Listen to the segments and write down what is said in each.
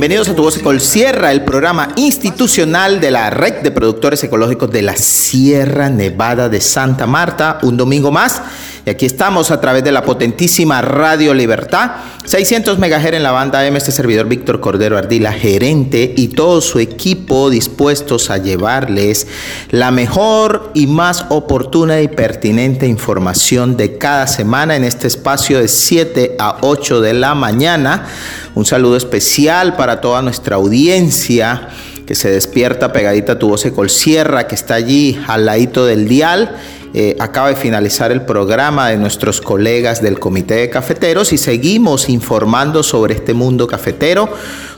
bienvenidos a Tu Voz Ecol Sierra, el programa institucional de la Red de Productores Ecológicos de la Sierra Nevada de Santa Marta. Un domingo más, y aquí estamos a través de la potentísima Radio Libertad, 600 MHz en la banda M, este servidor Víctor Cordero Ardila, gerente, y todo su equipo dispuestos a llevarles la mejor y más oportuna y pertinente información de cada semana en este espacio de 7 a 8 de la mañana. Un saludo especial para toda nuestra audiencia que se despierta pegadita tu voz Ecol Sierra, que está allí al ladito del dial. Eh, acaba de finalizar el programa de nuestros colegas del Comité de Cafeteros y seguimos informando sobre este mundo cafetero,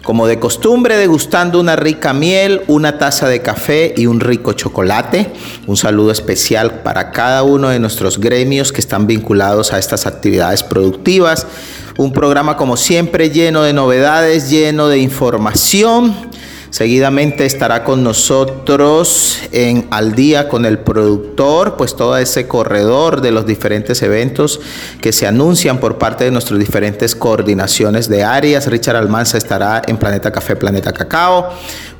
como de costumbre, degustando una rica miel, una taza de café y un rico chocolate. Un saludo especial para cada uno de nuestros gremios que están vinculados a estas actividades productivas. Un programa como siempre lleno de novedades, lleno de información. Seguidamente estará con nosotros en Al día con el productor, pues todo ese corredor de los diferentes eventos que se anuncian por parte de nuestras diferentes coordinaciones de áreas. Richard Almanza estará en Planeta Café, Planeta Cacao.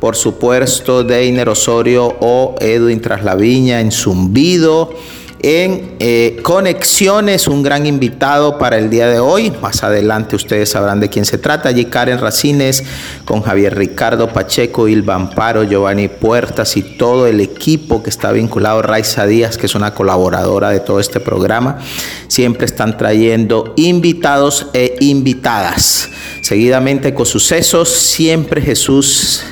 Por supuesto, Deiner Osorio o Edwin Traslaviña en Zumbido en eh, Conexiones, un gran invitado para el día de hoy. Más adelante ustedes sabrán de quién se trata. Allí Karen Racines con Javier Ricardo Pacheco, Ilva Amparo, Giovanni Puertas y todo el equipo que está vinculado. Raiza Díaz, que es una colaboradora de todo este programa. Siempre están trayendo invitados e invitadas. Seguidamente con sucesos, siempre Jesús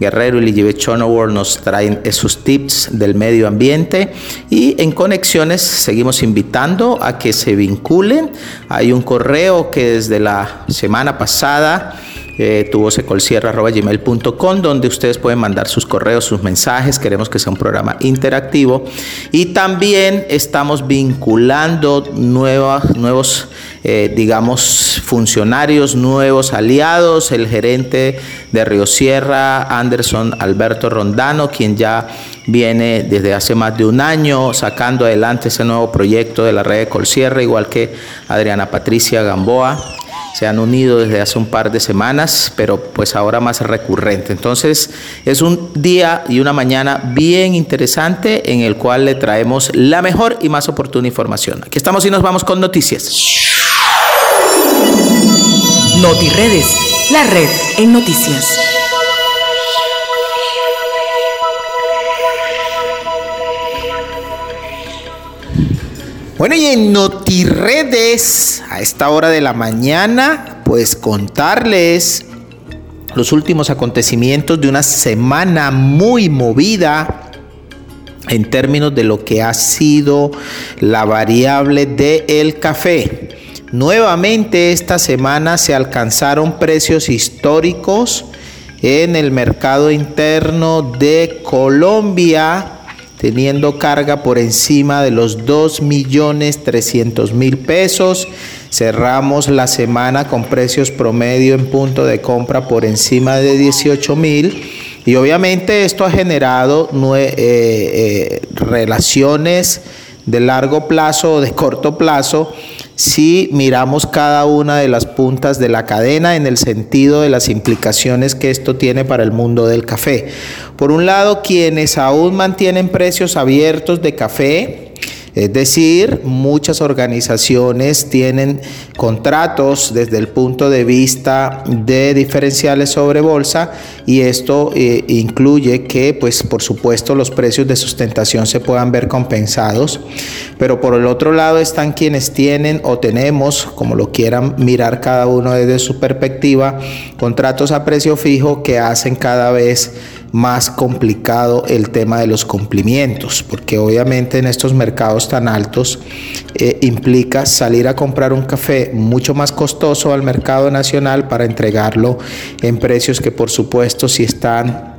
Guerrero y Ligibe Chonowar nos traen esos tips del medio ambiente y en conexiones seguimos invitando a que se vinculen. Hay un correo que desde la semana pasada eh, tuvo secolsierra.gmail.com donde ustedes pueden mandar sus correos, sus mensajes. Queremos que sea un programa interactivo. Y también estamos vinculando nuevas, nuevos, eh, digamos, funcionarios, nuevos aliados. El gerente de Río Sierra, Anderson Alberto Rondano, quien ya viene desde hace más de un año sacando adelante ese nuevo proyecto de la red de Colsierra, igual que Adriana Patricia Gamboa se han unido desde hace un par de semanas, pero pues ahora más recurrente. Entonces es un día y una mañana bien interesante en el cual le traemos la mejor y más oportuna información. Aquí estamos y nos vamos con noticias. NotiRedes, la red en noticias. Bueno, y en NotiRedes, a esta hora de la mañana, pues contarles los últimos acontecimientos de una semana muy movida en términos de lo que ha sido la variable del el café. Nuevamente esta semana se alcanzaron precios históricos en el mercado interno de Colombia teniendo carga por encima de los 2 millones 300 mil pesos. Cerramos la semana con precios promedio en punto de compra por encima de 18 mil. Y obviamente esto ha generado eh, eh, relaciones de largo plazo o de corto plazo si miramos cada una de las puntas de la cadena en el sentido de las implicaciones que esto tiene para el mundo del café. Por un lado, quienes aún mantienen precios abiertos de café, es decir, muchas organizaciones tienen contratos desde el punto de vista de diferenciales sobre bolsa y esto eh, incluye que, pues, por supuesto, los precios de sustentación se puedan ver compensados. Pero por el otro lado están quienes tienen o tenemos, como lo quieran mirar cada uno desde su perspectiva, contratos a precio fijo que hacen cada vez más complicado el tema de los cumplimientos, porque obviamente en estos mercados tan altos eh, implica salir a comprar un café mucho más costoso al mercado nacional para entregarlo en precios que por supuesto si están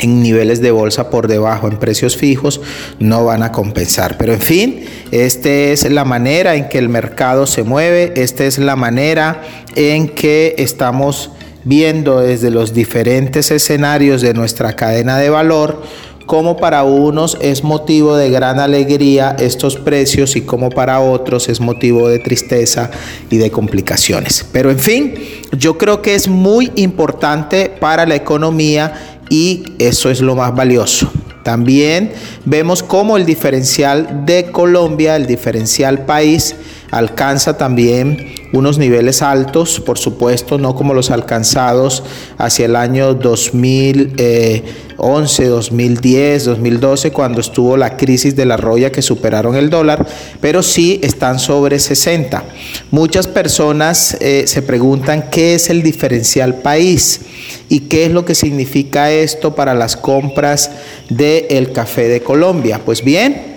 en niveles de bolsa por debajo, en precios fijos, no van a compensar. Pero en fin, esta es la manera en que el mercado se mueve, esta es la manera en que estamos viendo desde los diferentes escenarios de nuestra cadena de valor como para unos es motivo de gran alegría estos precios y como para otros es motivo de tristeza y de complicaciones. Pero en fin, yo creo que es muy importante para la economía y eso es lo más valioso. También vemos cómo el diferencial de Colombia, el diferencial país, alcanza también unos niveles altos, por supuesto, no como los alcanzados hacia el año 2011, 2010, 2012, cuando estuvo la crisis de la roya que superaron el dólar, pero sí están sobre 60. Muchas personas eh, se preguntan qué es el diferencial país y qué es lo que significa esto para las compras del café de Colombia. Pues bien,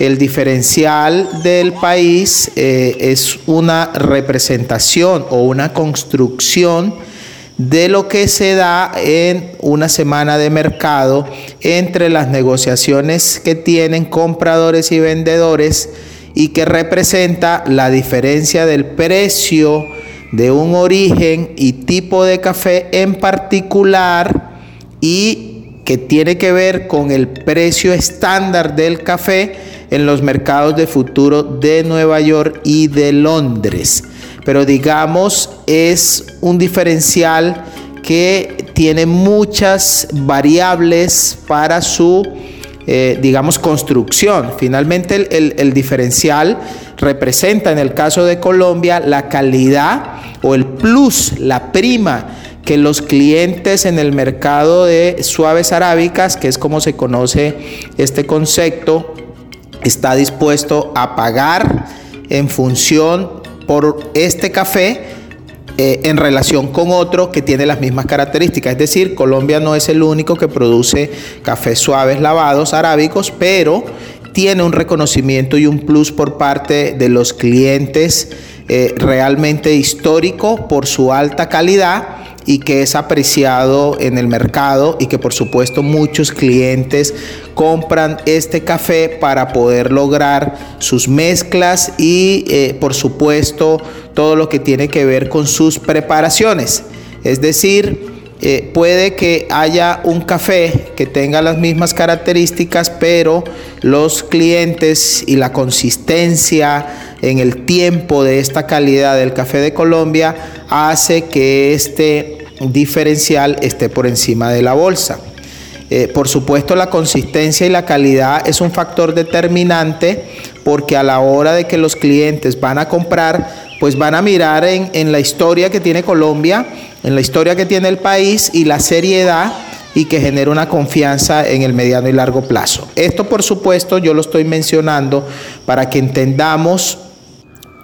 el diferencial del país eh, es una representación o una construcción de lo que se da en una semana de mercado entre las negociaciones que tienen compradores y vendedores y que representa la diferencia del precio de un origen y tipo de café en particular y que tiene que ver con el precio estándar del café en los mercados de futuro de Nueva York y de Londres. Pero digamos, es un diferencial que tiene muchas variables para su, eh, digamos, construcción. Finalmente, el diferencial representa en el caso de Colombia la calidad o el plus, la prima que los clientes en el mercado de suaves arábicas, que es como se conoce este concepto, está dispuesto a pagar en función por este café eh, en relación con otro que tiene las mismas características. Es decir, Colombia no es el único que produce cafés suaves lavados arábicos, pero tiene un reconocimiento y un plus por parte de los clientes eh, realmente histórico por su alta calidad y que es apreciado en el mercado y que por supuesto muchos clientes compran este café para poder lograr sus mezclas y eh, por supuesto todo lo que tiene que ver con sus preparaciones. Es decir, eh, puede que haya un café que tenga las mismas características, pero los clientes y la consistencia en el tiempo de esta calidad del café de Colombia hace que este diferencial esté por encima de la bolsa. Eh, por supuesto, la consistencia y la calidad es un factor determinante porque a la hora de que los clientes van a comprar, pues van a mirar en, en la historia que tiene Colombia en la historia que tiene el país y la seriedad y que genera una confianza en el mediano y largo plazo. Esto, por supuesto, yo lo estoy mencionando para que entendamos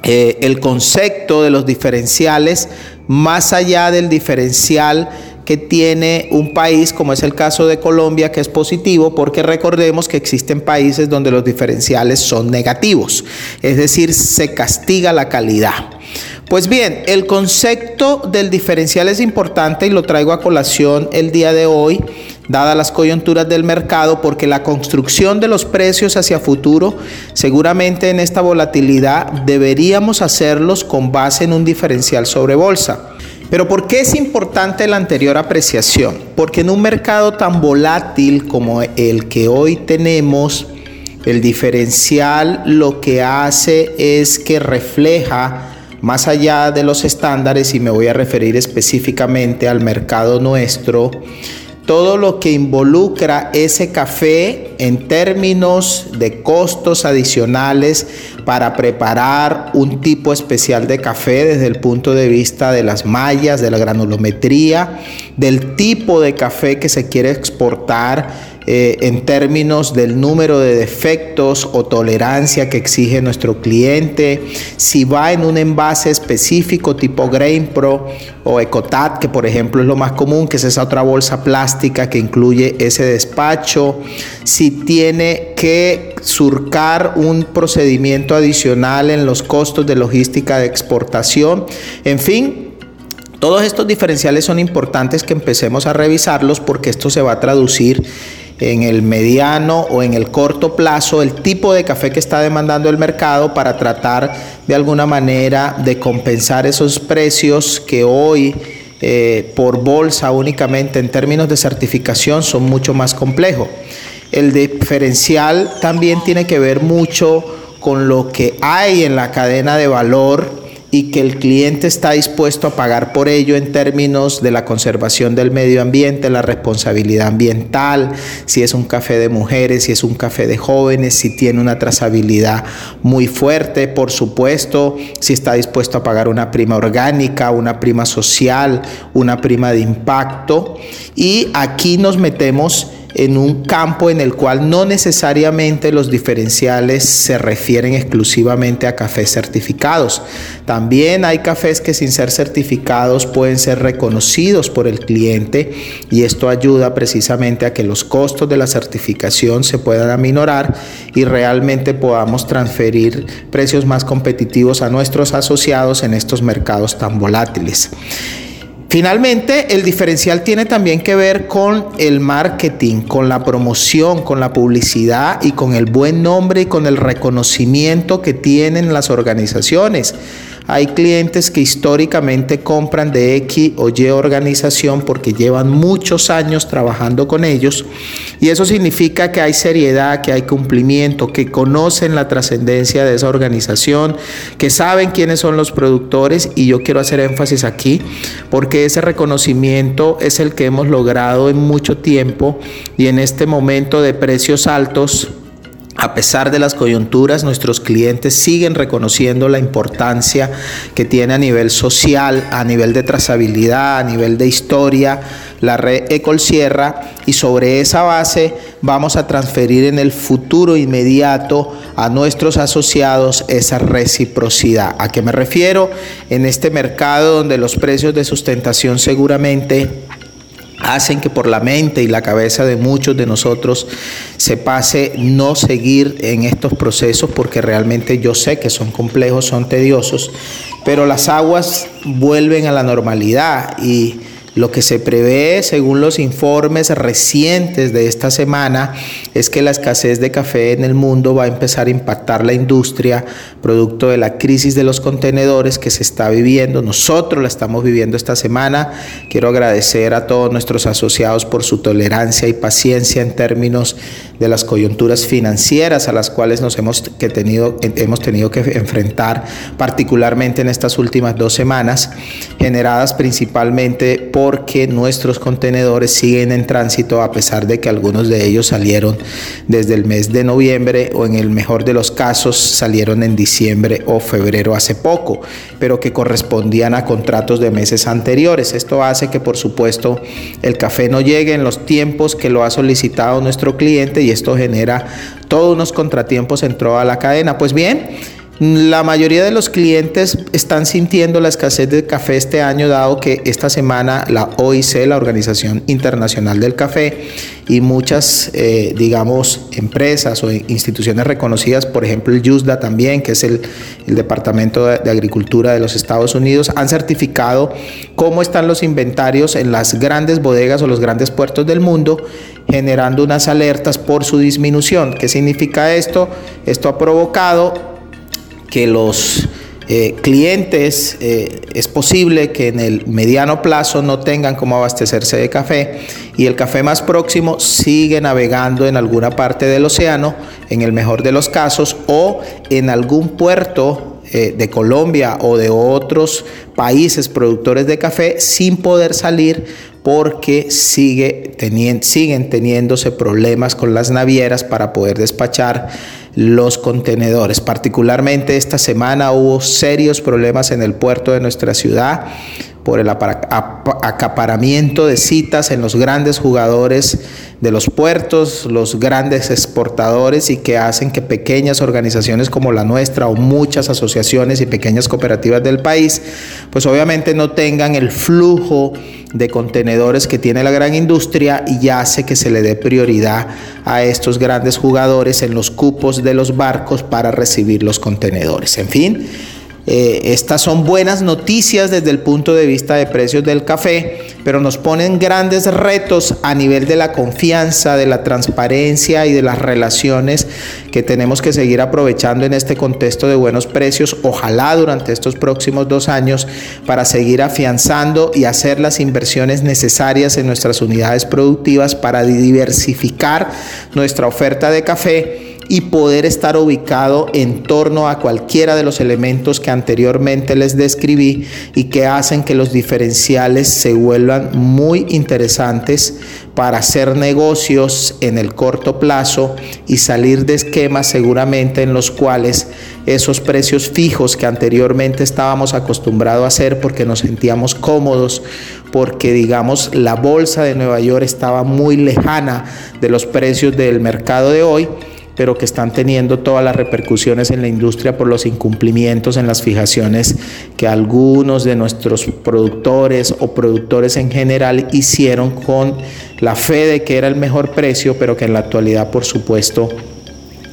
eh, el concepto de los diferenciales más allá del diferencial que tiene un país, como es el caso de Colombia, que es positivo, porque recordemos que existen países donde los diferenciales son negativos, es decir, se castiga la calidad. Pues bien, el concepto del diferencial es importante y lo traigo a colación el día de hoy, dadas las coyunturas del mercado, porque la construcción de los precios hacia futuro, seguramente en esta volatilidad deberíamos hacerlos con base en un diferencial sobre bolsa. Pero ¿por qué es importante la anterior apreciación? Porque en un mercado tan volátil como el que hoy tenemos, el diferencial lo que hace es que refleja más allá de los estándares, y me voy a referir específicamente al mercado nuestro, todo lo que involucra ese café en términos de costos adicionales para preparar un tipo especial de café desde el punto de vista de las mallas, de la granulometría, del tipo de café que se quiere exportar eh, en términos del número de defectos o tolerancia que exige nuestro cliente, si va en un envase específico tipo Grain Pro o Ecotat, que por ejemplo es lo más común, que es esa otra bolsa plástica que incluye ese despacho, si tiene que surcar un procedimiento adicional en los costos de logística de exportación, en fin, todos estos diferenciales son importantes que empecemos a revisarlos porque esto se va a traducir en el mediano o en el corto plazo el tipo de café que está demandando el mercado para tratar de alguna manera de compensar esos precios que hoy eh, por bolsa únicamente en términos de certificación son mucho más complejos. El diferencial también tiene que ver mucho con lo que hay en la cadena de valor y que el cliente está dispuesto a pagar por ello en términos de la conservación del medio ambiente, la responsabilidad ambiental, si es un café de mujeres, si es un café de jóvenes, si tiene una trazabilidad muy fuerte, por supuesto, si está dispuesto a pagar una prima orgánica, una prima social, una prima de impacto. Y aquí nos metemos en un campo en el cual no necesariamente los diferenciales se refieren exclusivamente a cafés certificados. También hay cafés que sin ser certificados pueden ser reconocidos por el cliente y esto ayuda precisamente a que los costos de la certificación se puedan aminorar y realmente podamos transferir precios más competitivos a nuestros asociados en estos mercados tan volátiles. Finalmente, el diferencial tiene también que ver con el marketing, con la promoción, con la publicidad y con el buen nombre y con el reconocimiento que tienen las organizaciones. Hay clientes que históricamente compran de X o Y organización porque llevan muchos años trabajando con ellos y eso significa que hay seriedad, que hay cumplimiento, que conocen la trascendencia de esa organización, que saben quiénes son los productores y yo quiero hacer énfasis aquí porque ese reconocimiento es el que hemos logrado en mucho tiempo y en este momento de precios altos a pesar de las coyunturas, nuestros clientes siguen reconociendo la importancia que tiene a nivel social, a nivel de trazabilidad, a nivel de historia, la red Ecol Sierra y sobre esa base vamos a transferir en el futuro inmediato a nuestros asociados esa reciprocidad. ¿A qué me refiero? En este mercado donde los precios de sustentación seguramente hacen que por la mente y la cabeza de muchos de nosotros se pase no seguir en estos procesos porque realmente yo sé que son complejos, son tediosos, pero las aguas vuelven a la normalidad y lo que se prevé, según los informes recientes de esta semana, es que la escasez de café en el mundo va a empezar a impactar la industria, producto de la crisis de los contenedores que se está viviendo. Nosotros la estamos viviendo esta semana. Quiero agradecer a todos nuestros asociados por su tolerancia y paciencia en términos de las coyunturas financieras a las cuales nos hemos, que tenido, hemos tenido que enfrentar, particularmente en estas últimas dos semanas, generadas principalmente porque nuestros contenedores siguen en tránsito a pesar de que algunos de ellos salieron desde el mes de noviembre o en el mejor de los casos salieron en diciembre o febrero hace poco, pero que correspondían a contratos de meses anteriores. Esto hace que por supuesto el café no llegue en los tiempos que lo ha solicitado nuestro cliente y esto genera todos unos contratiempos en toda la cadena. Pues bien, la mayoría de los clientes están sintiendo la escasez de café este año, dado que esta semana la OIC, la Organización Internacional del Café, y muchas, eh, digamos, empresas o instituciones reconocidas, por ejemplo el USDA también, que es el, Departamento de, de Agricultura de los Estados Unidos, han certificado cómo están los inventarios en las grandes bodegas o los grandes puertos del mundo, generando unas alertas por su disminución. ¿Qué significa esto? Esto ha provocado que los eh, clientes eh, es posible que en el mediano plazo no tengan cómo abastecerse de café y el café más próximo sigue navegando en alguna parte del océano, en el mejor de los casos, o en algún puerto eh, de Colombia o de otros países productores de café sin poder salir porque sigue siguen teniéndose problemas con las navieras para poder despachar los contenedores. Particularmente esta semana hubo serios problemas en el puerto de nuestra ciudad por el acaparamiento de citas en los grandes jugadores de los puertos, los grandes exportadores y que hacen que pequeñas organizaciones como la nuestra o muchas asociaciones y pequeñas cooperativas del país, pues obviamente no tengan el flujo de contenedores que tiene la gran industria y hace que se le dé prioridad a estos grandes jugadores en los cupos de los barcos para recibir los contenedores. En fin, eh, estas son buenas noticias desde el punto de vista de precios del café, pero nos ponen grandes retos a nivel de la confianza, de la transparencia y de las relaciones que tenemos que seguir aprovechando en este contexto de buenos precios, ojalá durante estos próximos dos años, para seguir afianzando y hacer las inversiones necesarias en nuestras unidades productivas para diversificar nuestra oferta de café y poder estar ubicado en torno a cualquiera de los elementos que anteriormente les describí y que hacen que los diferenciales se vuelvan muy interesantes para hacer negocios en el corto plazo y salir de esquemas seguramente en los cuales esos precios fijos que anteriormente estábamos acostumbrados a hacer porque nos sentíamos cómodos, porque digamos la bolsa de Nueva York estaba muy lejana de los precios del mercado de hoy, pero que están teniendo todas las repercusiones en la industria por los incumplimientos en las fijaciones que algunos de nuestros productores o productores en general hicieron con la fe de que era el mejor precio, pero que en la actualidad, por supuesto,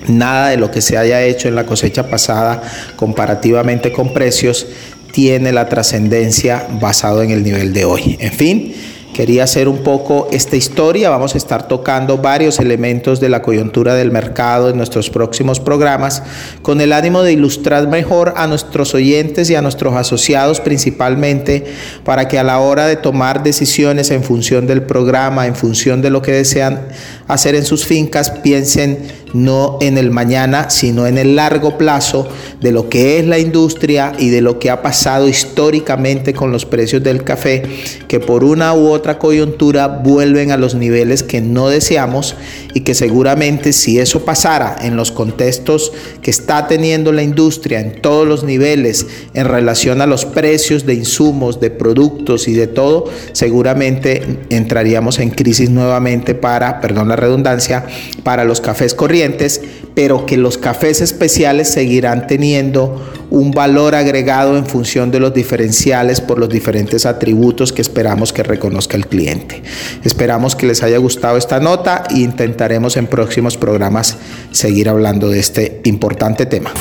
nada de lo que se haya hecho en la cosecha pasada comparativamente con precios tiene la trascendencia basado en el nivel de hoy. En fin, Quería hacer un poco esta historia. Vamos a estar tocando varios elementos de la coyuntura del mercado en nuestros próximos programas con el ánimo de ilustrar mejor a nuestros oyentes y a nuestros asociados principalmente para que a la hora de tomar decisiones en función del programa, en función de lo que desean hacer en sus fincas, piensen no en el mañana, sino en el largo plazo de lo que es la industria y de lo que ha pasado históricamente con los precios del café, que por una u otra coyuntura vuelven a los niveles que no deseamos y que seguramente si eso pasara en los contextos que está teniendo la industria en todos los niveles en relación a los precios de insumos, de productos y de todo, seguramente entraríamos en crisis nuevamente para, perdón la redundancia, para los cafés corrientes pero que los cafés especiales seguirán teniendo un valor agregado en función de los diferenciales por los diferentes atributos que esperamos que reconozca el cliente. Esperamos que les haya gustado esta nota e intentaremos en próximos programas seguir hablando de este importante tema.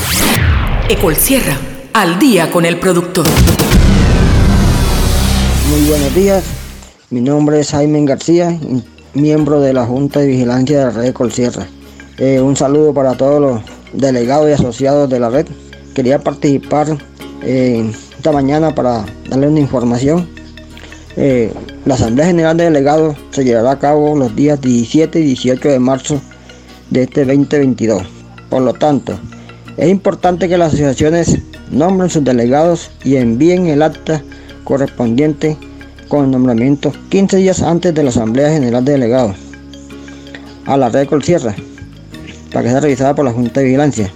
Ecol Sierra, al día con el productor. Muy buenos días, mi nombre es Jaime García, miembro de la Junta de Vigilancia de la Red Sierra. Eh, un saludo para todos los delegados y asociados de la red. Quería participar eh, esta mañana para darle una información. Eh, la Asamblea General de Delegados se llevará a cabo los días 17 y 18 de marzo de este 2022. Por lo tanto, es importante que las asociaciones nombren sus delegados y envíen el acta correspondiente con el nombramiento 15 días antes de la Asamblea General de Delegados a la red Colsierra para que sea revisada por la Junta de Vigilancia.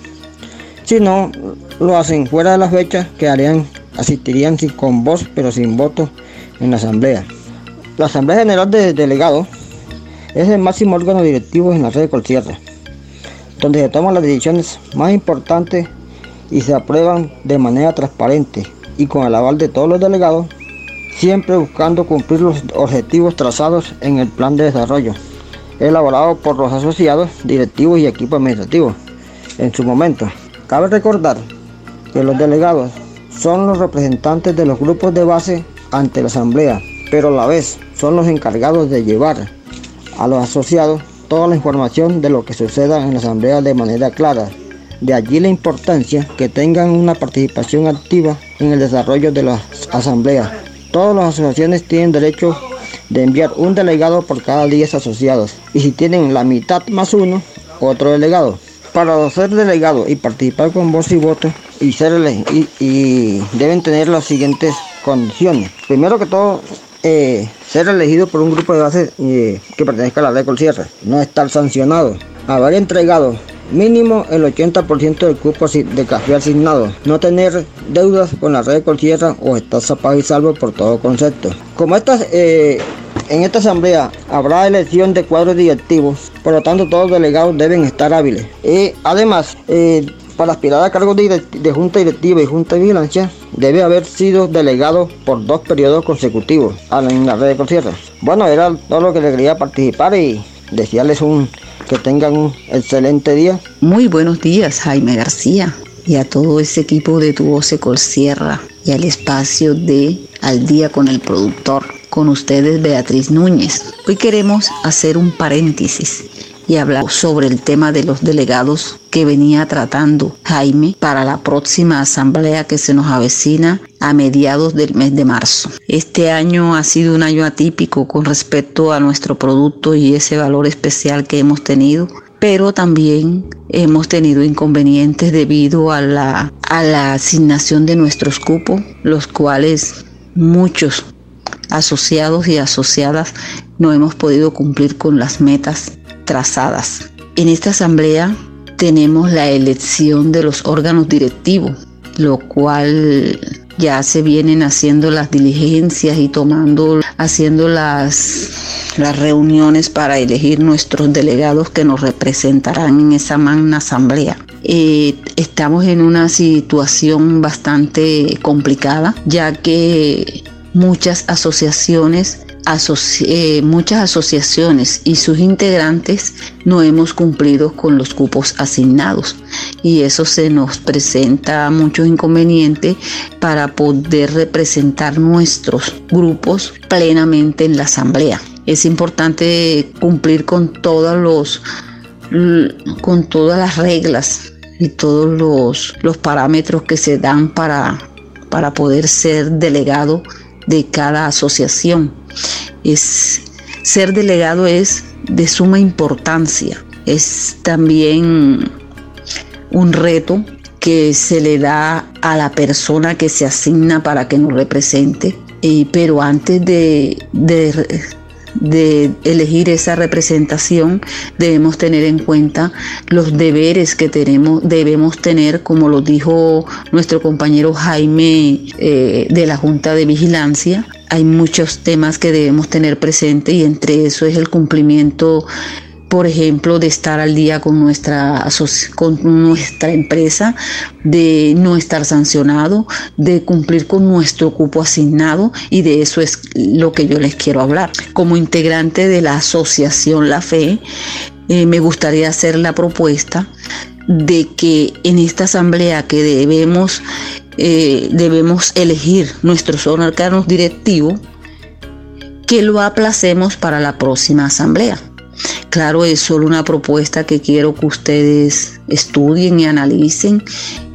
Si no lo hacen fuera de la fecha, quedarían, asistirían con voz pero sin voto en la Asamblea. La Asamblea General de Delegados es el máximo órgano directivo en la red de Colsierra, donde se toman las decisiones más importantes y se aprueban de manera transparente y con el aval de todos los delegados, siempre buscando cumplir los objetivos trazados en el plan de desarrollo elaborado por los asociados, directivos y equipo administrativo en su momento. Cabe recordar que los delegados son los representantes de los grupos de base ante la asamblea, pero a la vez son los encargados de llevar a los asociados toda la información de lo que suceda en la asamblea de manera clara. De allí la importancia que tengan una participación activa en el desarrollo de las asambleas. Todas las asociaciones tienen derecho de enviar un delegado por cada 10 asociados y si tienen la mitad más uno, otro delegado. Para ser delegado y participar con voz y voto y, ser y, deben tener las siguientes condiciones. Primero que todo, eh, ser elegido por un grupo de base eh, que pertenezca a la ley Sierra, no estar sancionado, haber entregado mínimo el 80% del cupo de café asignado, no tener deudas con la red Colsierra o estar zapado y salvo por todo concepto. Como estas, eh, en esta asamblea habrá elección de cuadros directivos, por lo tanto todos los delegados deben estar hábiles. Y además, eh, para aspirar a cargos de, junta directiva y junta de vigilancia, debe haber sido delegado por dos periodos consecutivos en la red de Colsierra. Bueno, era todo lo que le quería participar y desearles un que tengan un excelente día. Muy buenos días, Jaime García, y a todo ese equipo de Tu Voz Colsierra y al espacio de Al Día con el Productor. Con ustedes, Beatriz Núñez. Hoy queremos hacer un paréntesis y hablar sobre el tema de los delegados que venía tratando Jaime para la próxima asamblea que se nos avecina a mediados del mes de marzo. Este año ha sido un año atípico con respecto a nuestro producto y ese valor especial que hemos tenido pero también hemos tenido inconvenientes debido a la, a la asignación de nuestros cupos, los cuales muchos asociados y asociadas no hemos podido cumplir con las metas trazadas. En esta asamblea tenemos la elección de los órganos directivos, lo cual ya se vienen haciendo las diligencias y tomando, haciendo las, las reuniones para elegir nuestros delegados que nos representarán en esa magna asamblea. Eh, estamos en una situación bastante complicada, ya que muchas asociaciones eh, muchas asociaciones y sus integrantes no hemos cumplido con los cupos asignados y eso se nos presenta muchos inconvenientes para poder representar nuestros grupos plenamente en la asamblea. Es importante cumplir con todos los con todas las reglas y todos los, los parámetros que se dan para, para poder ser delegado de cada asociación. Es, ser delegado es de suma importancia. Es también un reto que se le da a la persona que se asigna para que nos represente. pero antes de, elegir esa representación debemos tener en cuenta los deberes que tenemos, debemos tener, como lo dijo nuestro compañero Jaime eh, de la Junta de Vigilancia. Hay muchos temas que debemos tener presente y entre eso es el cumplimiento por ejemplo, de estar al día con nuestra, con nuestra empresa, de no estar sancionado, de cumplir con nuestro cupo asignado y de eso es lo que yo les quiero hablar. Como integrante de la asociación La Fe, eh, me gustaría hacer la propuesta de que en esta asamblea que debemos, eh, debemos elegir nuestros órganos directivos, que lo aplacemos para la próxima asamblea. Claro, es solo una propuesta que quiero que ustedes estudien y analicen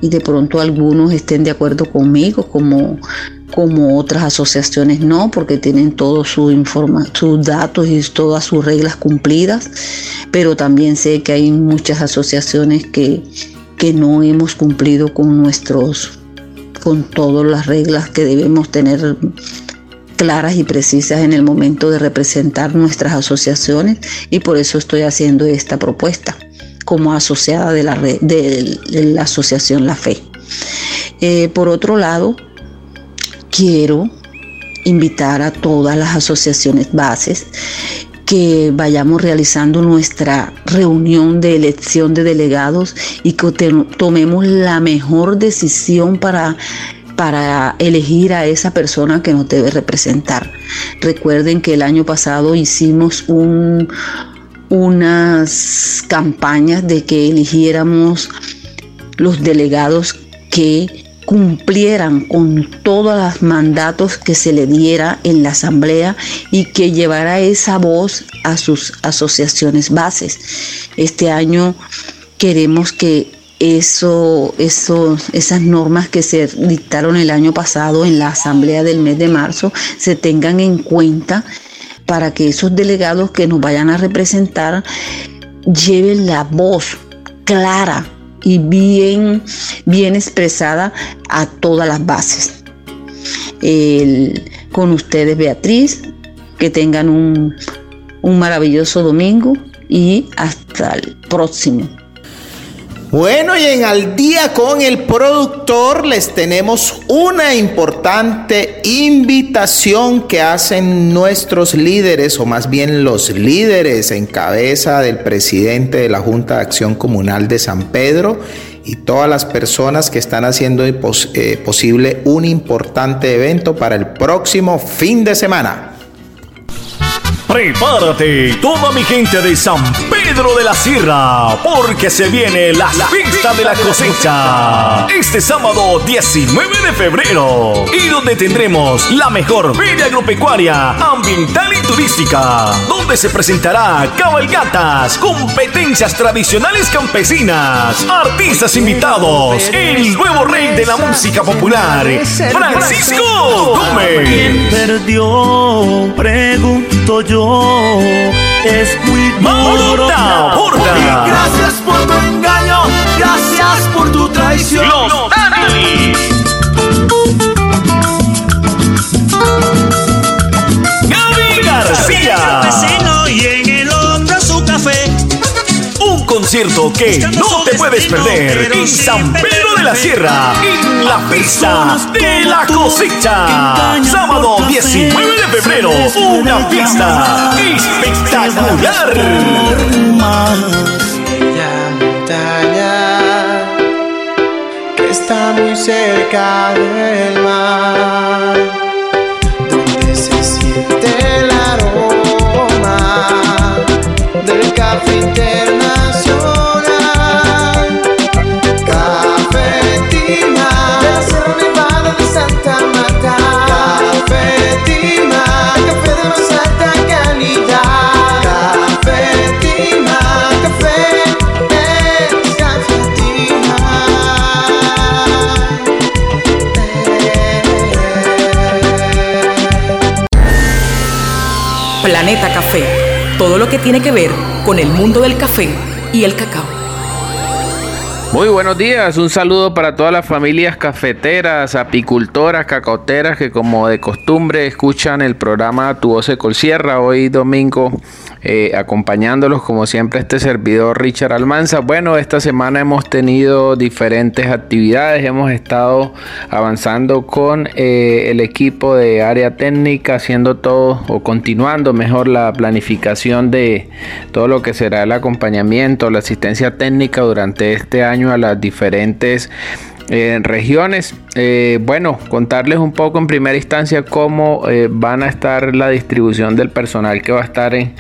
y de pronto algunos estén de acuerdo conmigo como como otras asociaciones no, porque tienen todos su sus datos y todas sus reglas cumplidas, pero también sé que hay muchas asociaciones que, que no hemos cumplido con nuestros, con todas las reglas que debemos tener claras y precisas en el momento de representar nuestras asociaciones y por eso estoy haciendo esta propuesta como asociada de la, de, la asociación La Fe. Eh, por otro lado, quiero invitar a todas las asociaciones bases que vayamos realizando nuestra reunión de elección de delegados y que tomemos la mejor decisión para para elegir a esa persona que nos debe representar. Recuerden que el año pasado hicimos unas campañas de que eligiéramos los delegados que cumplieran con todos los mandatos que se le diera en la asamblea y que llevara esa voz a sus asociaciones bases. Este año queremos que eso, eso, esas normas que se dictaron el año pasado en la asamblea del mes de marzo se tengan en cuenta para que esos delegados que nos vayan a representar lleven la voz clara y bien, bien expresada a todas las bases. con ustedes, Beatriz, que tengan un maravilloso domingo y hasta el próximo. Bueno, y en Al día con el productor les tenemos una importante invitación que hacen nuestros líderes, o más bien los líderes en cabeza del presidente de la Junta de Acción Comunal de San Pedro y todas las personas que están haciendo eh, posible un importante evento para el próximo fin de semana. Prepárate, toda mi gente de San Pedro de la Sierra, porque se viene la, fiesta de la cosecha. Este sábado 19 de febrero, y donde tendremos la mejor feria agropecuaria, ambiental y turística, donde se presentará cabalgatas, competencias tradicionales campesinas, artistas invitados, el nuevo rey de la música popular, Francisco Gómez. ¿Quién perdió? Pregunto yo es muy duro. Gracias por tu engaño, gracias por tu traición. Los Gaby García. Concierto que no te puedes perder en San Pedro de la Sierra, en la pista de la cosecha. Sábado 19 de febrero, una fiesta espectacular. que está muy cerca del mar, donde se siente el aroma del café internacional. Café. Todo lo que tiene que ver con el mundo del café y el cacao. Muy buenos días, un saludo para todas las familias cafeteras, apicultoras, cacaoteras que como de costumbre escuchan el programa Tu Voz de Colsierra hoy domingo eh, acompañándolos como siempre este servidor Richard Almanza. Bueno, esta semana hemos tenido diferentes actividades, hemos estado avanzando con eh, el equipo de área técnica, haciendo todo o continuando mejor la planificación de todo lo que será el acompañamiento, la asistencia técnica durante este año a las diferentes eh, regiones. Bueno, contarles un poco en primera instancia cómo eh, van a estar la distribución del personal que va a estar en,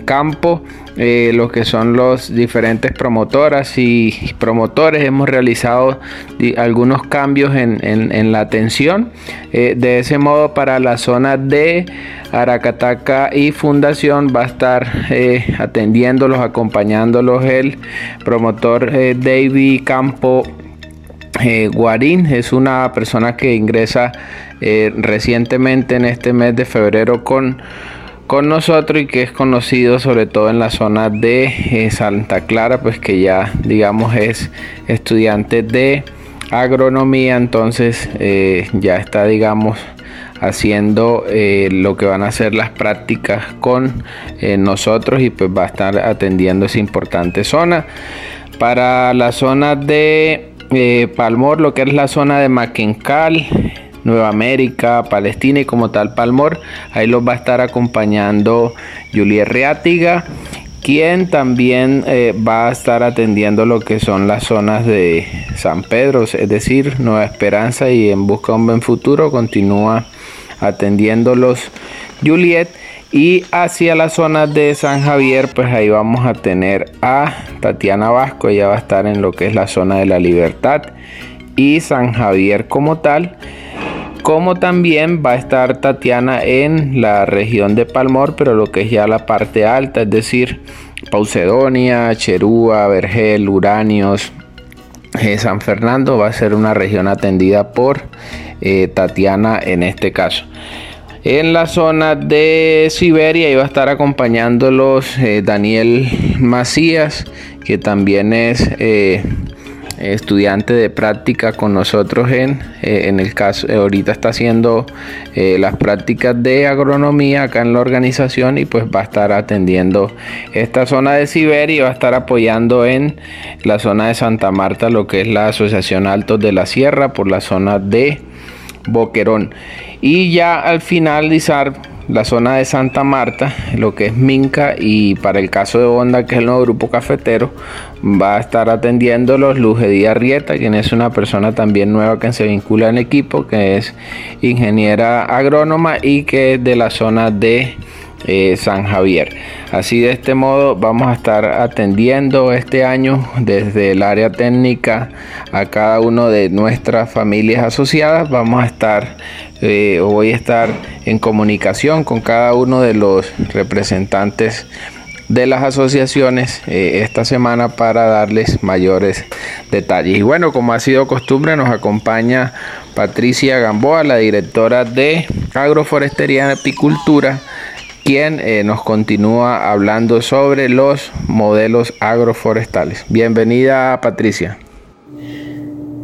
campo. Eh, lo que son los diferentes promotoras y promotores hemos realizado algunos cambios en, en- en la atención Eh, de ese modo para la zona de Aracataca y Fundación va a estar atendiéndolos acompañándolos el promotor David Campo eh, Guarín es una persona que ingresa eh, recientemente en este mes de febrero con, con nosotros y que es conocido sobre todo en la zona de eh, Santa Clara, pues que ya digamos es estudiante de agronomía, entonces ya está digamos haciendo lo que van a ser las prácticas con nosotros y pues va a estar atendiendo esa importante zona. Para la zona de eh, Palmor, lo que es la zona de Maquencal, Nueva América, Palestina y como tal Palmor, ahí los va a estar acompañando Juliet Reátiga, quien también eh, va a estar atendiendo lo que son las zonas de San Pedro, es decir, Nueva Esperanza y en Busca de un Buen Futuro continúa atendiéndolos Juliet. Y hacia la zona de San Javier, pues ahí vamos a tener a Tatiana Vasco, ella va a estar en lo que es la zona de la libertad y San Javier como tal. Como también va a estar Tatiana en la región de Palmor, pero lo que es ya la parte alta, es decir, Paucedonia, Cherúa, Vergel, Uranios, eh, San Fernando va a ser una región atendida por eh, Tatiana en este caso. En la zona de Siberia. Iba a estar acompañándolos eh, Daniel Macías, que también es eh, estudiante de práctica con nosotros en, eh, en el caso, ahorita está haciendo las prácticas de agronomía acá en la organización y pues va a estar atendiendo esta zona de Siberia y va a estar apoyando en la zona de Santa Marta lo que es la Asociación Altos de la Sierra por la zona de Boquerón. Y ya al finalizar la zona de Santa Marta, lo que es Minca y para el caso de Honda, que es el nuevo grupo cafetero, va a estar atendiendo los Díaz Rieta, quien es una persona también nueva que se vincula al equipo, que es ingeniera agrónoma y que es de la zona de eh, San Javier. Así de este modo vamos a estar atendiendo este año desde el área técnica a cada uno de nuestras familias asociadas. Vamos a estar eh, o voy a estar en comunicación con cada uno de los representantes de las asociaciones eh, esta semana para darles mayores detalles. Y bueno, como ha sido costumbre, nos acompaña Patricia Gamboa, la directora de Agroforestería y Apicultura quien eh, nos continúa hablando sobre los modelos agroforestales. Bienvenida Patricia.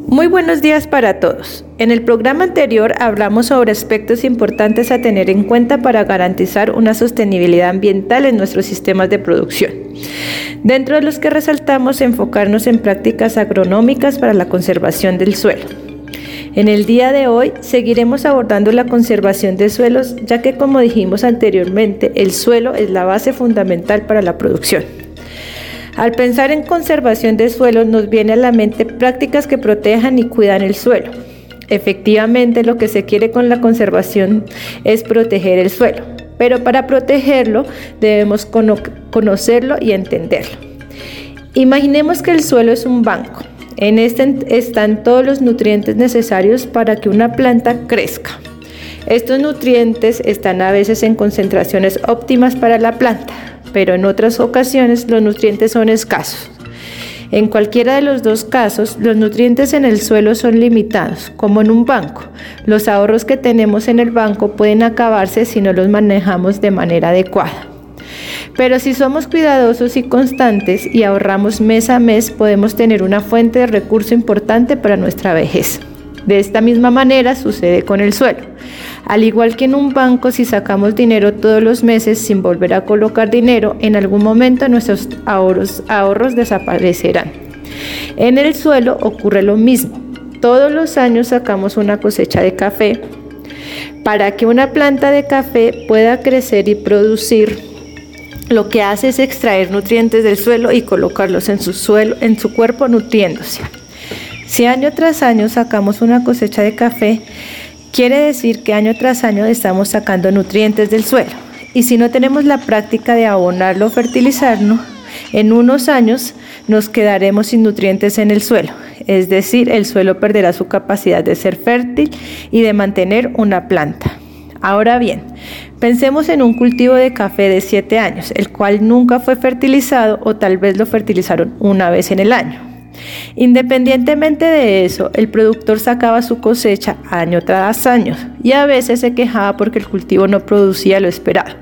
Muy buenos días para todos. En el programa anterior hablamos sobre aspectos importantes a tener en cuenta para garantizar una sostenibilidad ambiental en nuestros sistemas de producción. Dentro de los que resaltamos enfocarnos en prácticas agronómicas para la conservación del suelo. En el día de hoy seguiremos abordando la conservación de suelos, ya que como dijimos anteriormente, el suelo es la base fundamental para la producción. Al pensar en conservación de suelos nos viene a la mente prácticas que protejan y cuidan el suelo. Efectivamente, lo que se quiere con la conservación es proteger el suelo, pero para protegerlo debemos conocerlo y entenderlo. Imaginemos que el suelo es un banco en este están todos los nutrientes necesarios para que una planta crezca. Estos nutrientes están a veces en concentraciones óptimas para la planta, pero en otras ocasiones los nutrientes son escasos. En cualquiera de los dos casos, los nutrientes en el suelo son limitados, como en un banco. Los ahorros que tenemos en el banco pueden acabarse si no los manejamos de manera adecuada. Pero si somos cuidadosos y constantes y ahorramos mes a mes, podemos tener una fuente de recurso importante para nuestra vejez. De esta misma manera sucede con el suelo. Al igual que en un banco, si sacamos dinero todos los meses sin volver a colocar dinero, en algún momento nuestros ahorros, ahorros desaparecerán. En el suelo ocurre lo mismo. Todos los años sacamos una cosecha de café. Para que una planta de café pueda crecer y producir lo que hace es extraer nutrientes del suelo y colocarlos en su suelo, en su cuerpo nutriéndose. Si año tras año sacamos una cosecha de café, quiere decir que año tras año estamos sacando nutrientes del suelo. Y si no tenemos la práctica de abonarlo o fertilizarlo, en unos años nos quedaremos sin nutrientes en el suelo, es decir, el suelo perderá su capacidad de ser fértil y de mantener una planta. Ahora bien, pensemos en un cultivo de café de 7 años, el cual nunca fue fertilizado o tal vez lo fertilizaron una vez en el año. Independientemente de eso, el productor sacaba su cosecha año tras año y a veces se quejaba porque el cultivo no producía lo esperado.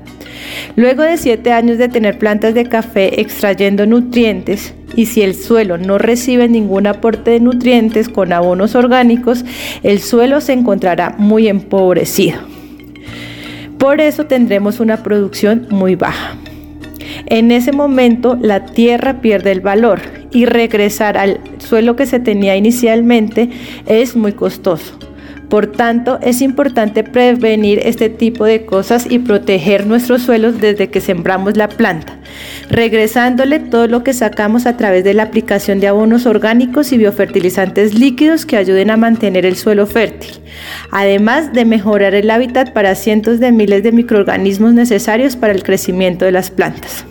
Luego de 7 años de tener plantas de café extrayendo nutrientes, y si el suelo no recibe ningún aporte de nutrientes con abonos orgánicos, el suelo se encontrará muy empobrecido. Por eso tendremos una producción muy baja. En ese momento la tierra pierde el valor y regresar al suelo que se tenía inicialmente es muy costoso. Por tanto, es importante prevenir este tipo de cosas y proteger nuestros suelos desde que sembramos la planta, regresándole todo lo que sacamos a través de la aplicación de abonos orgánicos y biofertilizantes líquidos que ayuden a mantener el suelo fértil, además de mejorar el hábitat para cientos de miles de microorganismos necesarios para el crecimiento de las plantas.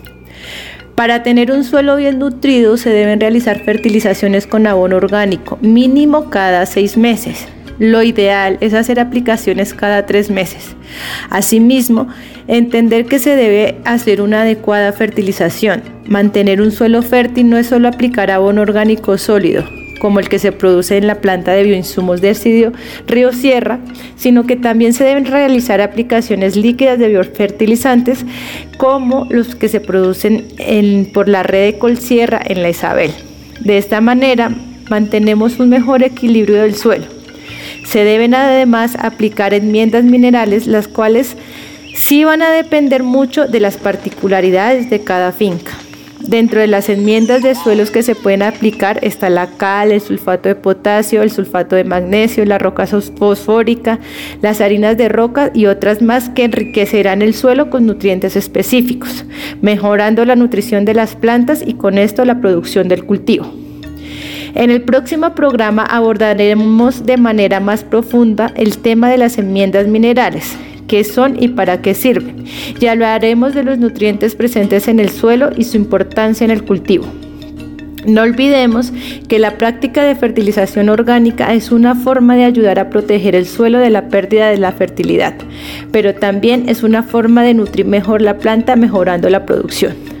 Para tener un suelo bien nutrido se deben realizar fertilizaciones con abono orgánico, mínimo cada seis meses. Lo ideal es hacer aplicaciones cada tres meses. Asimismo, entender que se debe hacer una adecuada fertilización. Mantener un suelo fértil no es solo aplicar abono orgánico sólido, como el que se produce en la planta de bioinsumos de Arcidio Río Sierra, sino que también se deben realizar aplicaciones líquidas de biofertilizantes como los que se producen por la red de Colsierra en la Isabel. De esta manera, mantenemos un mejor equilibrio del suelo. Se deben además aplicar enmiendas minerales, las cuales sí van a depender mucho de las particularidades de cada finca. Dentro de las enmiendas de suelos que se pueden aplicar está la cal, el sulfato de potasio, el sulfato de magnesio, la roca fosfórica, las harinas de roca y otras más que enriquecerán el suelo con nutrientes específicos, mejorando la nutrición de las plantas y con esto la producción del cultivo. En el próximo programa abordaremos de manera más profunda el tema de las enmiendas minerales, qué son y para qué sirven. Ya hablaremos de los nutrientes presentes en el suelo y su importancia en el cultivo. No olvidemos que la práctica de fertilización orgánica es una forma de ayudar a proteger el suelo de la pérdida de la fertilidad, pero también es una forma de nutrir mejor la planta mejorando la producción.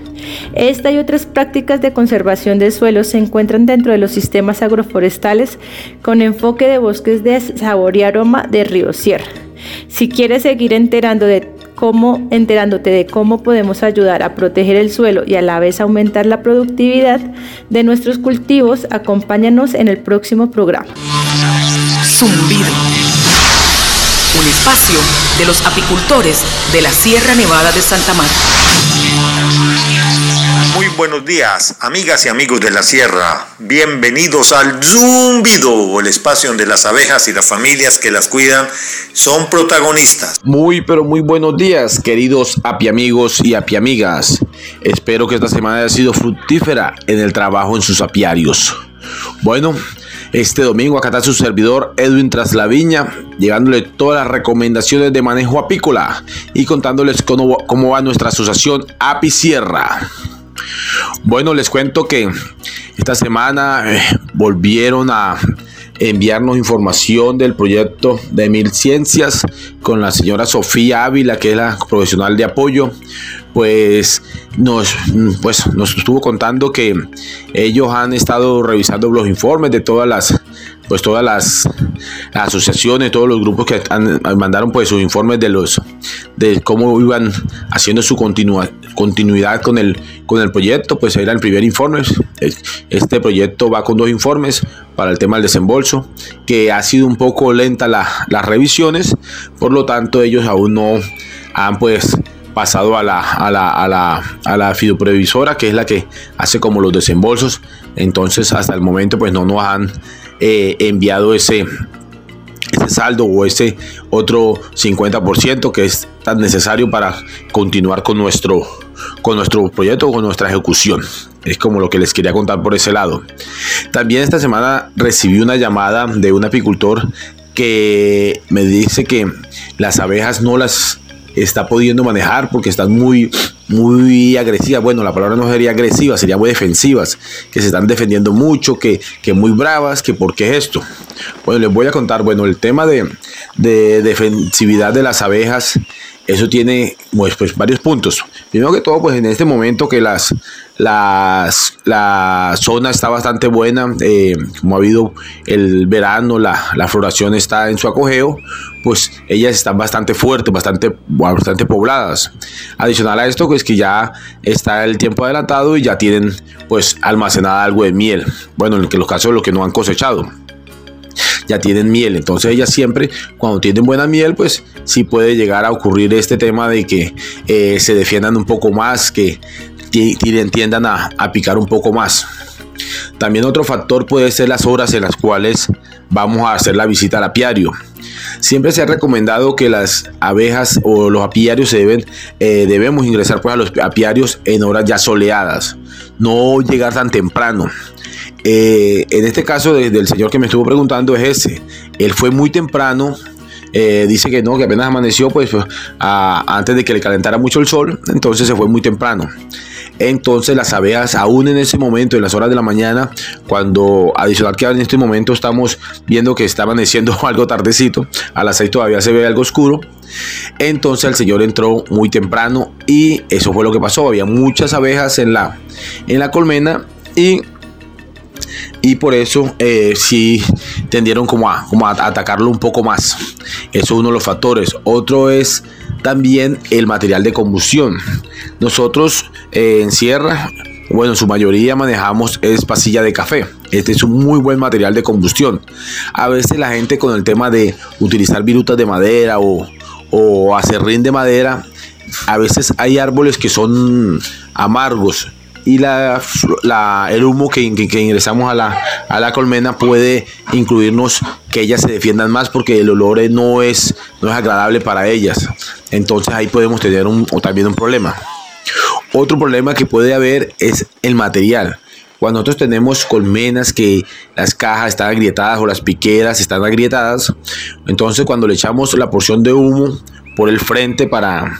Esta y otras prácticas de conservación del suelo se encuentran dentro de los sistemas agroforestales con enfoque de bosques de sabor y aroma de río sierra. Si quieres seguir enterando de cómo, enterándote de cómo podemos ayudar a proteger el suelo y a la vez aumentar la productividad de nuestros cultivos, acompáñanos en el próximo programa. Zumbido. Un espacio de los apicultores de la Sierra Nevada de Santa Marta. Muy buenos días, amigas y amigos de la sierra. Bienvenidos al Zumbido, el espacio donde las abejas y las familias que las cuidan son protagonistas. Muy, pero muy buenos días, queridos apiamigos y apiamigas. Espero que esta semana haya sido fructífera en el trabajo en sus apiarios. Bueno, este domingo acá está su servidor Edwin Traslaviña, llevándole todas las recomendaciones de manejo apícola y contándoles cómo, va nuestra asociación Apicierra. Bueno, les cuento que esta semana eh, volvieron a enviarnos información del proyecto de Mil Ciencias con la señora Sofía Ávila, que es la profesional de apoyo, pues nos, pues nos estuvo contando que ellos han estado revisando los informes de todas las pues todas las, asociaciones, todos los grupos que mandaron pues sus informes de los de cómo iban haciendo su continuidad con el con el proyecto, pues era el primer informe. Este proyecto va con dos informes para el tema del desembolso, que ha sido un poco lenta las revisiones, por lo tanto ellos aún no han pues pasado a la, a la, a la, a la fiduprevisora, que es la que hace como los desembolsos. Entonces, hasta el momento, pues no nos han eh, enviado ese, ese saldo o ese otro 50% que es tan necesario para continuar con nuestro, con nuestro proyecto, con nuestra ejecución. Es como lo que les quería contar por ese lado. También esta semana recibí una llamada de un apicultor que me dice que las abejas no las está pudiendo manejar porque están muy, muy agresivas. Bueno, la palabra no sería agresiva, sería muy defensivas, que se están defendiendo mucho, que, que muy bravas, que por qué esto. Bueno, les voy a contar, bueno, el tema de, de defensividad de las abejas eso tiene pues, pues, varios puntos. Primero que todo, pues en este momento que las, la zona está bastante buena, eh, como ha habido el verano, la, la, floración está en su acogeo, pues ellas están bastante fuertes, bastante, bastante pobladas. Adicional a esto, pues que ya está el tiempo adelantado y ya tienen pues almacenada algo de miel. Bueno, en los casos de los que no han cosechado ya tienen miel. Entonces ellas siempre, cuando tienen buena miel, pues sí puede llegar a ocurrir este tema de que eh, se defiendan un poco más, que tiendan a, a picar un poco más. También otro factor puede ser las horas en las cuales vamos a hacer la visita al apiario. Siempre se ha recomendado que las abejas o los apiarios se deben, eh, debemos ingresar pues a los apiarios en horas ya soleadas, no llegar tan temprano. Eh, en este caso del señor que me estuvo preguntando es ese. Él fue muy temprano. Eh, dice que no, que apenas amaneció, pues, pues antes de que le calentara mucho el sol, entonces se fue muy temprano. Entonces las abejas, aún en ese momento, en las horas de la mañana, cuando adicional que en este momento estamos viendo que está amaneciendo algo tardecito, a las 6 todavía se ve algo oscuro, entonces el señor entró muy temprano y eso fue lo que pasó. Había muchas abejas en la, en la colmena y y por eso eh, sí tendieron como a, como a atacarlo un poco más. Eso es uno de los factores. Otro es también el material de combustión. Nosotros eh, en Sierra bueno, en su mayoría manejamos es pasilla de café. Este es un muy buen material de combustión. A veces la gente con el tema de utilizar virutas de madera o, o acerrín de madera, a veces hay árboles que son amargos y la, el humo que, ingresamos a la, a la, colmena puede incluirnos que ellas se defiendan más porque el olor no es, no es agradable para ellas. Entonces ahí podemos tener un, también un problema. Otro problema que puede haber es el material. Cuando nosotros tenemos colmenas que las cajas están agrietadas o las piqueras están agrietadas, entonces cuando le echamos la porción de humo por el frente para,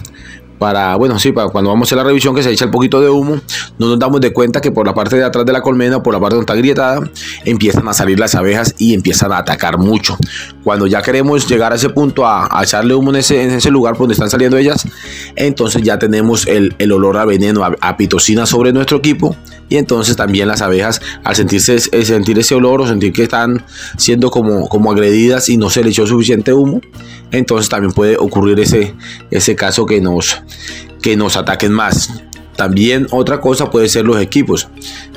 para, bueno, sí, para cuando vamos a la revisión que se echa el poquito de humo, no nos damos de cuenta que por la parte de atrás de la colmena, por la parte donde está agrietada, empiezan a salir las abejas y empiezan a atacar mucho. Cuando ya queremos llegar a ese punto a, echarle humo en ese, lugar donde están saliendo ellas, entonces ya tenemos el, olor a veneno, a, pitocina sobre nuestro equipo y entonces también las abejas al sentirse eh, sentir ese olor o sentir que están siendo como, como agredidas y no se le echó suficiente humo entonces también puede ocurrir ese, ese caso que nos, que nos ataquen más. También otra cosa puede ser los equipos.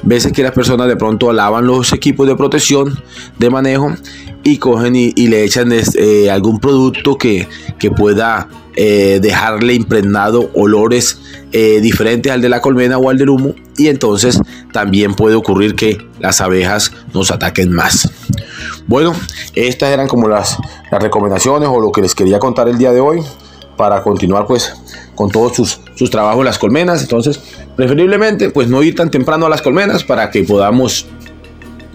Veces que las personas de pronto lavan los equipos de protección de manejo y cogen y, le echan este, algún producto que, pueda eh, dejarle impregnado olores eh, diferentes al de la colmena o al del humo y entonces también puede ocurrir que las abejas nos ataquen más. Bueno, estas eran como las, las recomendaciones o lo que les quería contar el día de hoy para continuar pues con todos sus, sus trabajos en las colmenas. Entonces, preferiblemente pues no ir tan temprano a las colmenas para que podamos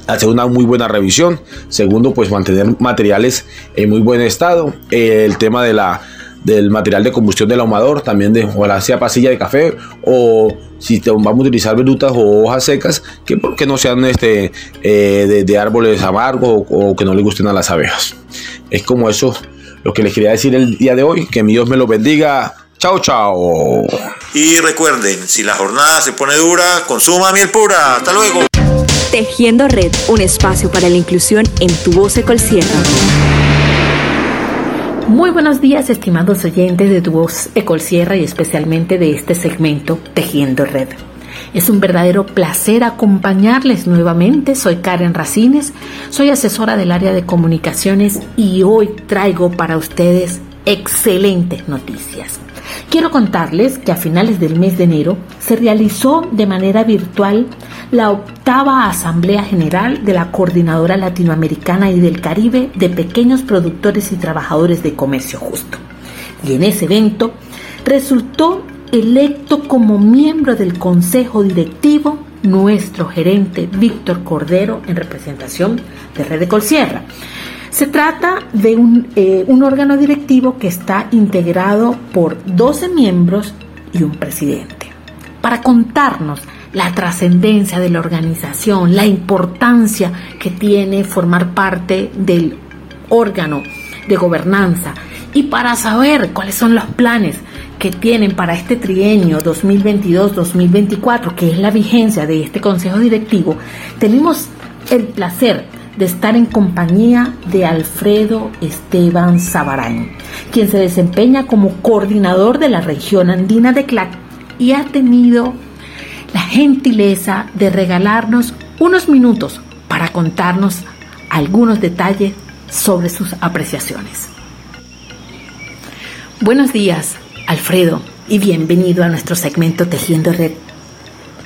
hacer una muy buena revisión. Segundo, pues mantener materiales en muy buen estado. El tema de la del material de combustión del ahumador, también de la sea pasilla de café o si vamos a utilizar velutas o hojas secas que, que no sean este, eh, de, árboles amargos o, que no le gusten a las abejas. Es como eso lo que les quería decir el día de hoy. Que mi Dios me lo bendiga. Chao, chao. Y recuerden, si la jornada se pone dura, consuma miel pura. Hasta luego. Tejiendo Red, un espacio para la inclusión en tu voz Sierra. Muy buenos días, estimados oyentes de Tu Voz Sierra y especialmente de este segmento Tejiendo Red. Es un verdadero placer acompañarles nuevamente. Soy Karen Racines, soy asesora del área de comunicaciones y hoy traigo para ustedes excelentes noticias. Quiero contarles que a finales del mes de enero se realizó de manera virtual la octava Asamblea General de la Coordinadora Latinoamericana y del Caribe de Pequeños Productores y Trabajadores de Comercio Justo. Y en ese evento resultó electo como miembro del Consejo Directivo nuestro gerente Víctor Cordero en representación de Red de Colsierra. Se trata de un, eh, un órgano directivo que está integrado por 12 miembros y un presidente. Para contarnos la trascendencia de la organización, la importancia que tiene formar parte del órgano de gobernanza y para saber cuáles son los planes que tienen para este trienio 2022-2024, que es la vigencia de este Consejo Directivo, tenemos el placer de estar en compañía de Alfredo Esteban Sabarán, quien se desempeña como coordinador de la región andina de CLAC y ha tenido la gentileza de regalarnos unos minutos para contarnos algunos detalles sobre sus apreciaciones. Buenos días, Alfredo, y bienvenido a nuestro segmento Tejiendo Red.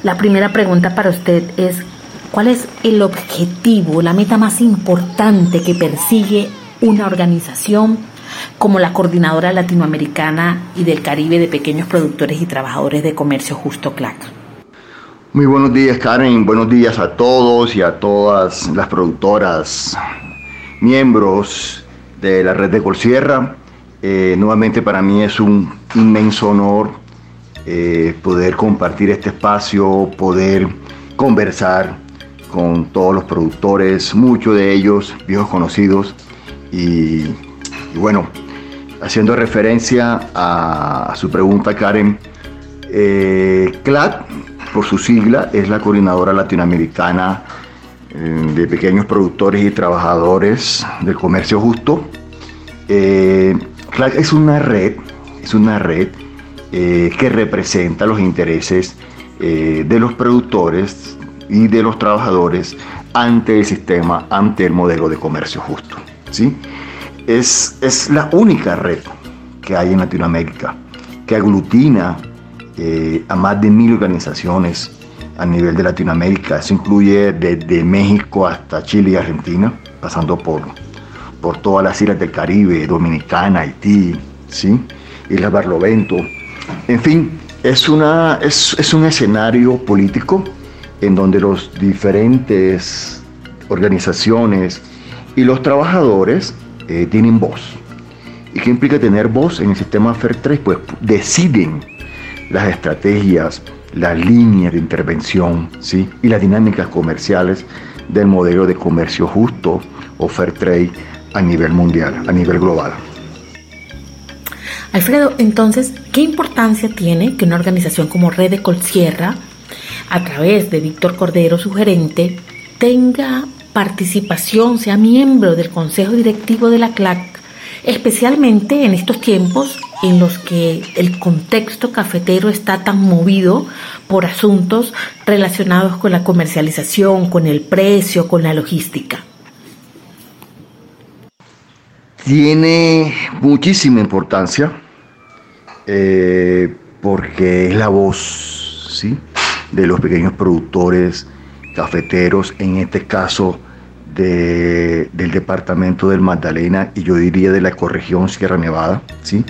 La primera pregunta para usted es, ¿Cuál es el objetivo, la meta más importante que persigue una organización como la Coordinadora Latinoamericana y del Caribe de Pequeños Productores y Trabajadores de Comercio Justo CLAC? Muy buenos días Karen, buenos días a todos y a todas las productoras, miembros de la red de Colsierra. Eh, nuevamente para mí es un inmenso honor eh, poder compartir este espacio, poder conversar con todos los productores, muchos de ellos viejos conocidos. Y, bueno, haciendo referencia a, su pregunta, Karen, eh, CLAD, por su sigla, es la Coordinadora Latinoamericana eh, de Pequeños Productores y Trabajadores del Comercio Justo. Eh, es una red, es una red que representa los intereses eh, de los productores y de los trabajadores ante el sistema, ante el modelo de comercio justo. ¿sí? Es, es la única red que hay en Latinoamérica que aglutina eh, a más de mil organizaciones a nivel de Latinoamérica. Eso incluye desde México hasta Chile y Argentina, pasando por, por todas las islas del Caribe, Dominicana, Haití, ¿sí? Isla Barlovento. En fin, es, una, es, es un escenario político en donde los diferentes organizaciones y los trabajadores eh, tienen voz. ¿Y qué implica tener voz en el sistema FER 3? Pues deciden las estrategias, las líneas de intervención ¿sí? y las dinámicas comerciales del modelo de comercio justo o fair trade a nivel mundial, a nivel global. Alfredo, entonces, ¿qué importancia tiene que una organización como Red de Colsierra, a través de Víctor Cordero, su gerente, tenga participación, sea miembro del Consejo Directivo de la CLAC, especialmente en estos tiempos en los que el contexto cafetero está tan movido por asuntos relacionados con la comercialización, con el precio, con la logística? Tiene muchísima importancia eh, porque es la voz ¿sí? De los pequeños productores cafeteros, en este caso del departamento del Magdalena y yo diría de la ecorregión Sierra Nevada. ¿sí?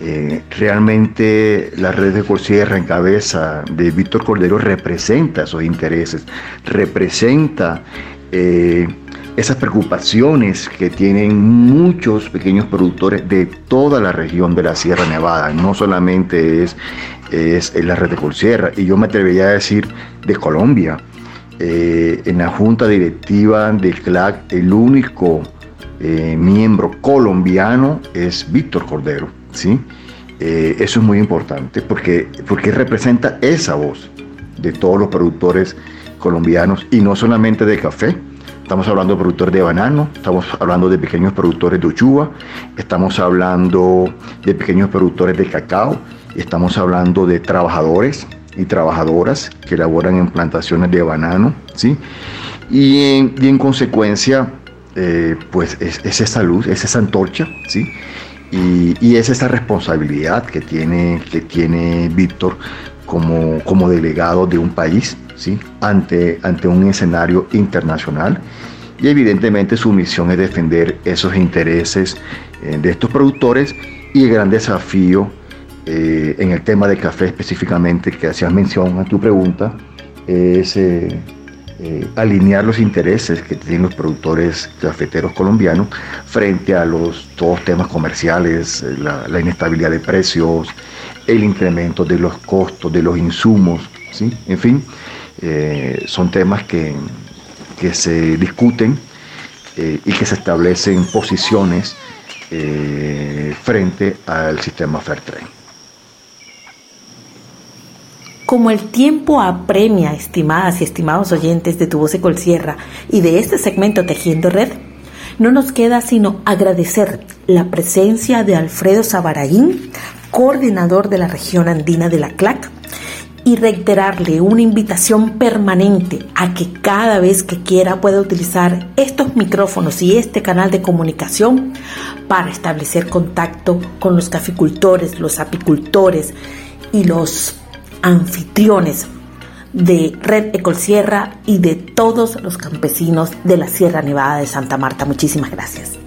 Eh, realmente la red de Corsierra en cabeza de Víctor Cordero representa esos intereses, representa eh, esas preocupaciones que tienen muchos pequeños productores de toda la región de la Sierra Nevada, no solamente es, es, la red de Corsierra, y yo me atrevería a decir de Colombia. Eh, en la junta directiva del CLAC, el único miembro colombiano es Víctor Cordero. ¿sí? Eh, eso es muy importante porque, porque representa esa voz de todos los productores colombianos y no solamente de café. Estamos hablando de productores de banano, estamos hablando de pequeños productores de uchuva, estamos hablando de pequeños productores de cacao, estamos hablando de trabajadores y trabajadoras que laboran en plantaciones de banano, ¿sí? Y en, consecuencia, eh, pues es, es, esa luz, es esa antorcha, ¿sí? Y, es esa responsabilidad que tiene, que tiene Víctor como, como delegado de un país ¿sí? ante, ante un escenario internacional. Y evidentemente su misión es defender esos intereses eh, de estos productores y el gran desafío eh, en el tema de café específicamente que hacías mención a tu pregunta es eh, eh, alinear los intereses que tienen los productores cafeteros colombianos frente a los todos temas comerciales, eh, la, inestabilidad de precios, el incremento de los costos de los insumos, ¿sí? en fin, son temas que, que se discuten y que se establecen posiciones frente al sistema Fairtrade. Como el tiempo apremia, estimadas y estimados oyentes de Tu Voz Colsierra y de este segmento Tejiendo Red, no nos queda sino agradecer la presencia de Alfredo Sabaraín, coordinador de la región andina de la CLAC, y reiterarle una invitación permanente a que cada vez que quiera pueda utilizar estos micrófonos y este canal de comunicación para establecer contacto con los caficultores, los apicultores y los anfitriones de Red Ecolsierra y de todos los campesinos de la Sierra Nevada de Santa Marta. Muchísimas gracias.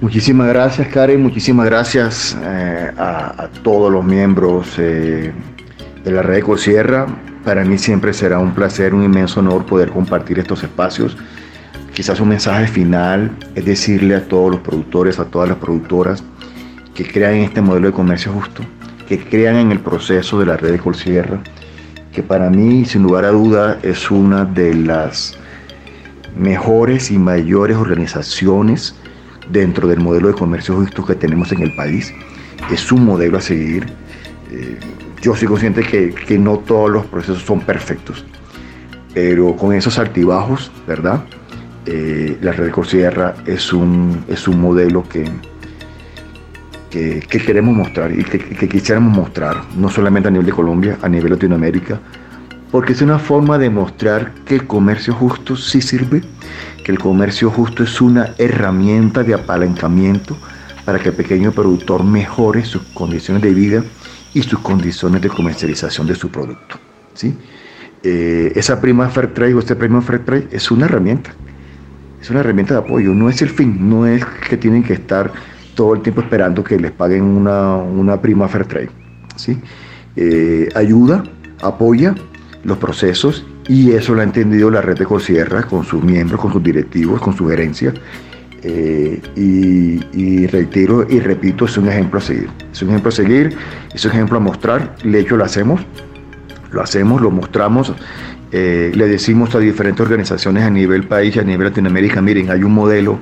Muchísimas gracias, Karen. Muchísimas gracias eh, a, todos los miembros eh, de la Red Ecolsierra. Para mí siempre será un placer, un inmenso honor poder compartir estos espacios. Quizás un mensaje final es decirle a todos los productores, a todas las productoras que crean en este modelo de comercio justo, que crean en el proceso de la red de Colsierra, que para mí, sin lugar a duda, es una de las mejores y mayores organizaciones dentro del modelo de comercio justo que tenemos en el país. Es un modelo a seguir. Eh, yo soy consciente que, que, no todos los procesos son perfectos, pero con esos altibajos, ¿verdad? Eh, la red de Colsierra es un, es un modelo que, que, queremos mostrar y que, que, quisiéramos mostrar, no solamente a nivel de Colombia, a nivel Latinoamérica, porque es una forma de mostrar que el comercio justo sí sirve, que el comercio justo es una herramienta de apalancamiento para que el pequeño productor mejore sus condiciones de vida y sus condiciones de comercialización de su producto. ¿sí? Eh, esa prima Fair Trade o este premio Fair Trade es una herramienta, es una herramienta de apoyo, no es el fin, no es que tienen que estar todo el tiempo esperando que les paguen una, prima Fair Trade. ¿sí? Eh, ayuda, apoya los procesos y eso lo ha entendido la red de Cosierra con sus miembros, con sus directivos, con su gerencia. Eh, y, reitero y repito, es un ejemplo a seguir. Es un ejemplo a seguir, es un ejemplo a mostrar. De hecho, lo hacemos, lo hacemos, lo mostramos. Eh, le decimos a diferentes organizaciones a nivel país y a nivel Latinoamérica, miren, hay un modelo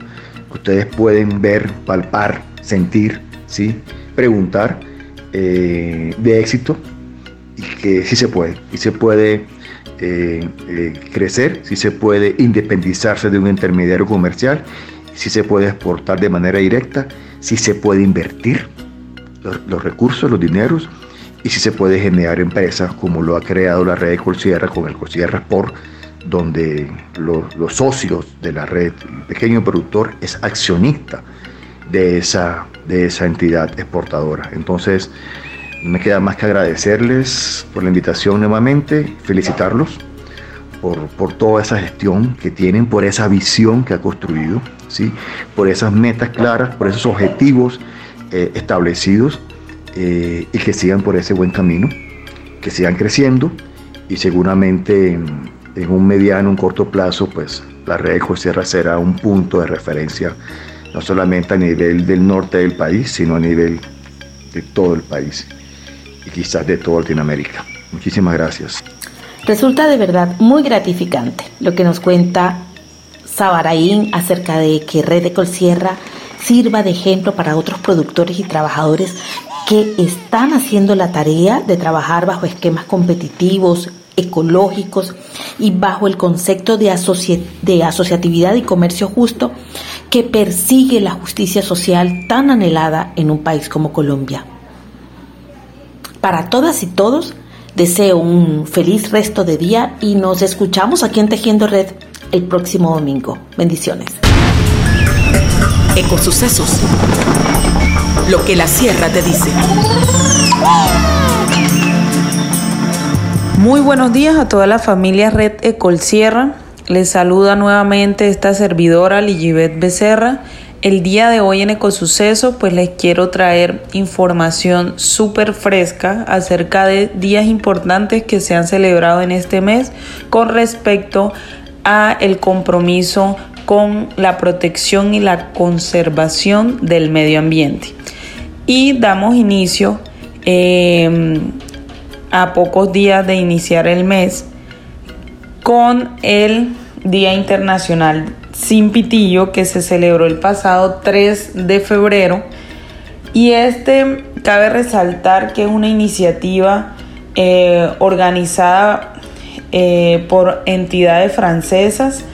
ustedes pueden ver, palpar, sentir, ¿sí? preguntar eh, de éxito y que sí se puede, y se puede eh, eh, crecer, si se puede independizarse de un intermediario comercial, si se puede exportar de manera directa, si se puede invertir los, recursos, los dineros, y si se puede generar empresas como lo ha creado la red de Colsierra con el Colsierra Sport, donde los, socios de la red, el pequeño productor es accionista de esa, de esa entidad exportadora. Entonces, me queda más que agradecerles por la invitación nuevamente, felicitarlos por, toda esa gestión que tienen, por esa visión que ha construido, ¿sí? por esas metas claras, por esos objetivos eh, establecidos eh, y que sigan por ese buen camino, que sigan creciendo y seguramente en, un mediano, un corto plazo, pues la red de Sierra será un punto de referencia, no solamente a nivel del norte del país, sino a nivel de todo el país y quizás de toda Latinoamérica. Muchísimas gracias. Resulta de verdad muy gratificante lo que nos cuenta Sabaraín acerca de que Red de Colsierra sirva de ejemplo para otros productores y trabajadores que están haciendo la tarea de trabajar bajo esquemas competitivos, ecológicos y bajo el concepto de, asociatividad y comercio justo que persigue la justicia social tan anhelada en un país como Colombia. Para todas y todos, deseo un feliz resto de día y nos escuchamos aquí en Tejiendo Red el próximo domingo. Bendiciones. Ecosucesos. Lo que la sierra te dice. Muy buenos días a toda la familia Red Ecol Sierra. Les saluda nuevamente esta servidora Ligibet Becerra el día de hoy en Ecosuceso pues les quiero traer información súper fresca acerca de días importantes que se han celebrado en este mes con respecto a el compromiso con la protección y la conservación del medio ambiente. Y damos inicio em, a pocos días de iniciar el mes con el Día Internacional sin Pitillo que se celebró el pasado 3 de febrero. Y este cabe resaltar que es una iniciativa eh, organizada eh, por entidades francesas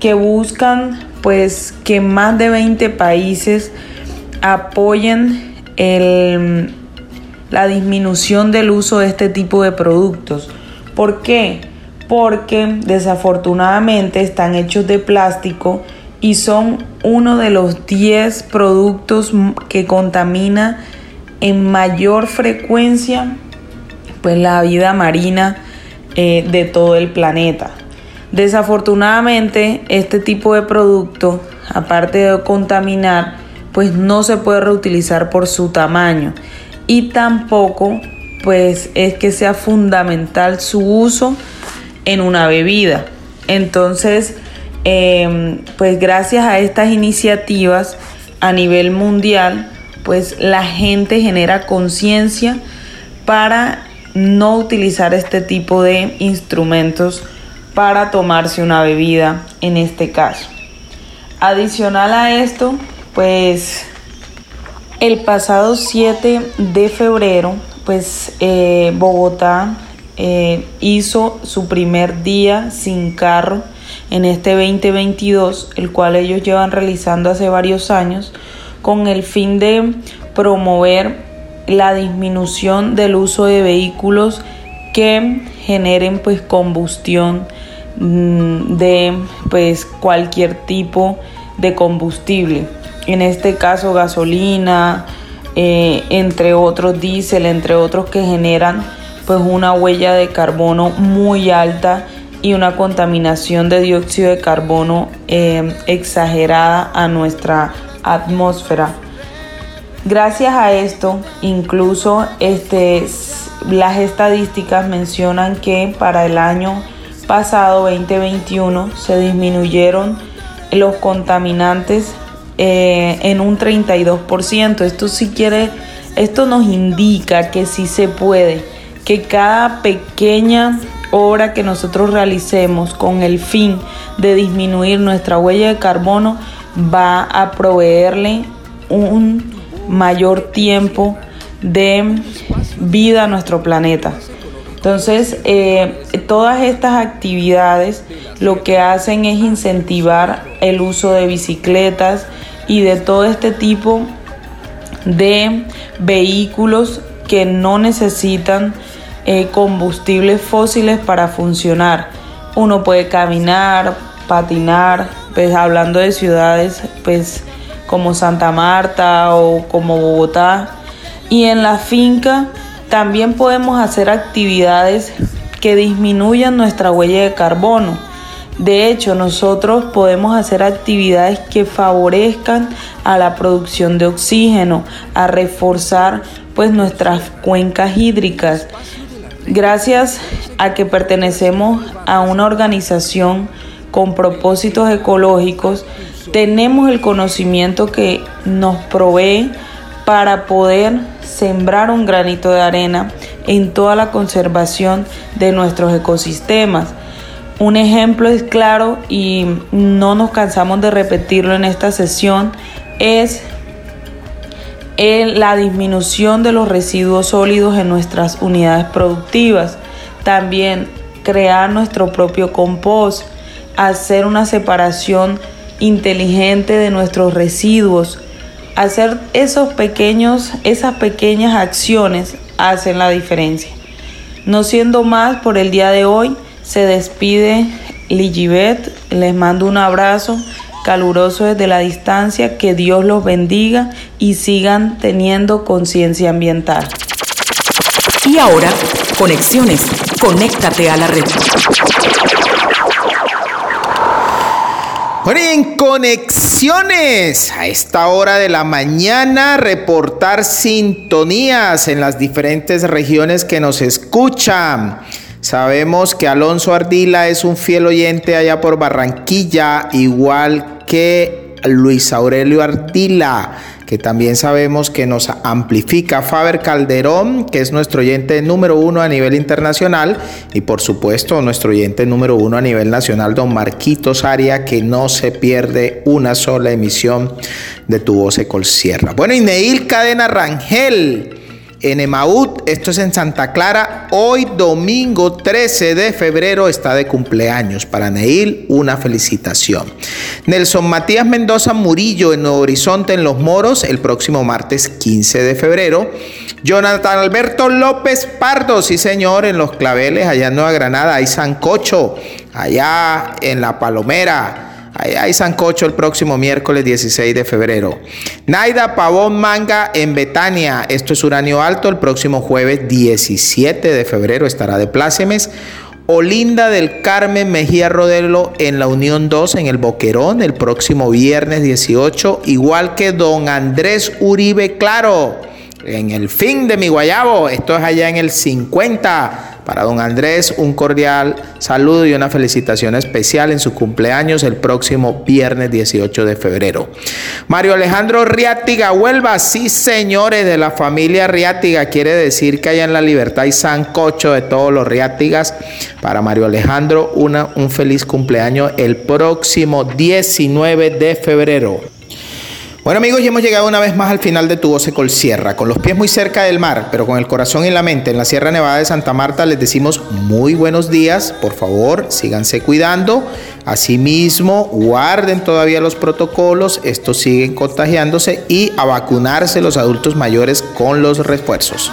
que buscan pues que más de 20 países apoyen la disminución del uso de este tipo de productos. ¿Por qué? porque desafortunadamente están hechos de plástico y son uno de los 10 productos que contamina en mayor frecuencia pues la vida marina eh, de todo el planeta. Desafortunadamente este tipo de producto, aparte de contaminar, pues no se puede reutilizar por su tamaño y tampoco pues es que sea fundamental su uso en una bebida. Entonces, em, pues gracias a estas iniciativas a nivel mundial, pues la gente genera conciencia para no utilizar este tipo de instrumentos para tomarse una bebida en este caso. Adicional a esto, pues el pasado 7 de febrero, pues eh, Bogotá eh, hizo su primer día sin carro en este 2022, el cual ellos llevan realizando hace varios años, con el fin de promover la disminución del uso de vehículos que generen pues combustión mm, de pues cualquier tipo de combustible en este caso gasolina eh, entre otros diésel entre otros que generan pues una huella de carbono muy alta y una contaminación de dióxido de carbono eh, exagerada a nuestra atmósfera. Gracias a esto, incluso este, las estadísticas mencionan que para el año pasado 2021 se disminuyeron los contaminantes eh, en un 32%. Esto sí quiere, esto nos indica que sí se puede, que cada pequeña obra que nosotros realicemos con el fin de disminuir nuestra huella de carbono va a proveerle un mayor tiempo de vida a nuestro planeta. Entonces, eh, todas estas actividades lo que hacen es incentivar el uso de bicicletas y de todo este tipo de vehículos que no necesitan eh, combustibles fósiles para funcionar. Uno puede caminar, patinar, pues hablando de ciudades, pues como Santa Marta o como Bogotá. Y en la finca también podemos hacer actividades que disminuyan nuestra huella de carbono. De hecho, nosotros podemos hacer actividades que favorezcan a la producción de oxígeno, a reforzar pues nuestras cuencas hídricas. Gracias a que pertenecemos a una organización con propósitos ecológicos, tenemos el conocimiento que nos provee para poder sembrar un granito de arena en toda la conservación de nuestros ecosistemas. Un ejemplo es claro y no nos cansamos de repetirlo en esta sesión es la disminución de los residuos sólidos en nuestras unidades productivas. También crear nuestro propio compost, hacer una separación inteligente de nuestros residuos. Hacer esos pequeños, esas pequeñas acciones hacen la diferencia. No siendo más por el día de hoy, se despide Ligibet. Les mando un abrazo caluroso desde la distancia, que Dios los bendiga y sigan teniendo conciencia ambiental. Y ahora, conexiones, conéctate a la red. Bueno, en conexiones, a esta hora de la mañana, reportar sintonías en las diferentes regiones que nos escuchan. Sabemos que Alonso Ardila es un fiel oyente allá por Barranquilla, igual que Luis Aurelio Ardila, que también sabemos que nos amplifica. Faber Calderón, que es nuestro oyente número uno a nivel internacional, y por supuesto nuestro oyente número uno a nivel nacional, don Marquitos Aria, que no se pierde una sola emisión de Tu Voz Ecol Sierra. Bueno, y Neil Cadena Rangel en Emaúd, esto es en Santa Clara. Hoy domingo 13 de febrero está de cumpleaños. Para Neil, una felicitación. Nelson Matías Mendoza Murillo en Nuevo Horizonte, en Los Moros, el próximo martes 15 de febrero. Jonathan Alberto López Pardo, sí señor, en Los Claveles, allá en Nueva Granada. Hay Sancocho, allá en La Palomera. Allá hay Sancocho el próximo miércoles 16 de febrero. Naida Pavón Manga en Betania. Esto es Uranio Alto. El próximo jueves 17 de febrero estará de plácemes. Olinda del Carmen Mejía Rodelo en la Unión 2 en el Boquerón el próximo viernes 18. Igual que don Andrés Uribe Claro en el fin de mi guayabo. Esto es allá en el 50 para don Andrés, un cordial saludo y una felicitación especial en su cumpleaños el próximo viernes 18 de febrero. Mario Alejandro Riátiga Huelva, sí señores de la familia Riátiga, quiere decir que allá en la libertad hay sancocho de todos los Riátigas. Para Mario Alejandro, una, un feliz cumpleaños el próximo 19 de febrero. Bueno amigos, ya hemos llegado una vez más al final de Tu Voz Ecol Sierra. Con los pies muy cerca del mar, pero con el corazón y la mente en la Sierra Nevada de Santa Marta, les decimos muy buenos días. Por favor, síganse cuidando. Asimismo, guarden todavía los protocolos. Estos siguen contagiándose y a vacunarse los adultos mayores con los refuerzos.